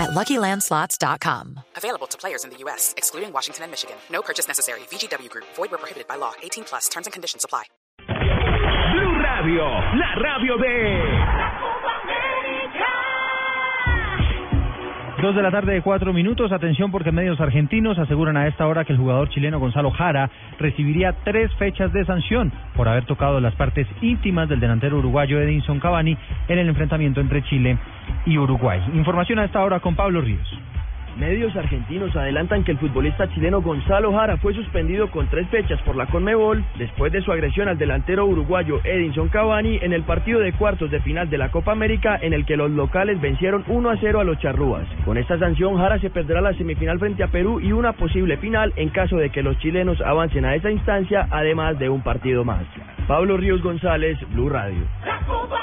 at LuckyLandSlots.com. Available to players in the U.S., excluding Washington and Michigan. No purchase necessary. VGW Group. Void where prohibited by law. 18 plus. Terms and conditions apply. Blue Radio, la radio de... Dos de la tarde de cuatro minutos. Atención porque medios argentinos aseguran a esta hora que el jugador chileno Gonzalo Jara recibiría tres fechas de sanción por haber tocado las partes íntimas del delantero uruguayo Edinson Cavani en el enfrentamiento entre Chile y Uruguay. Información a esta hora con Pablo Ríos. Medios argentinos adelantan que el futbolista chileno Gonzalo Jara fue suspendido con tres fechas por la Conmebol después de su agresión al delantero uruguayo Edinson Cavani en el partido de cuartos de final de la Copa América en el que los locales vencieron 1 a 0 a los charrúas. Con esta sanción Jara se perderá la semifinal frente a Perú y una posible final en caso de que los chilenos avancen a esa instancia además de un partido más. Pablo Ríos González, Blue Radio. La Copa.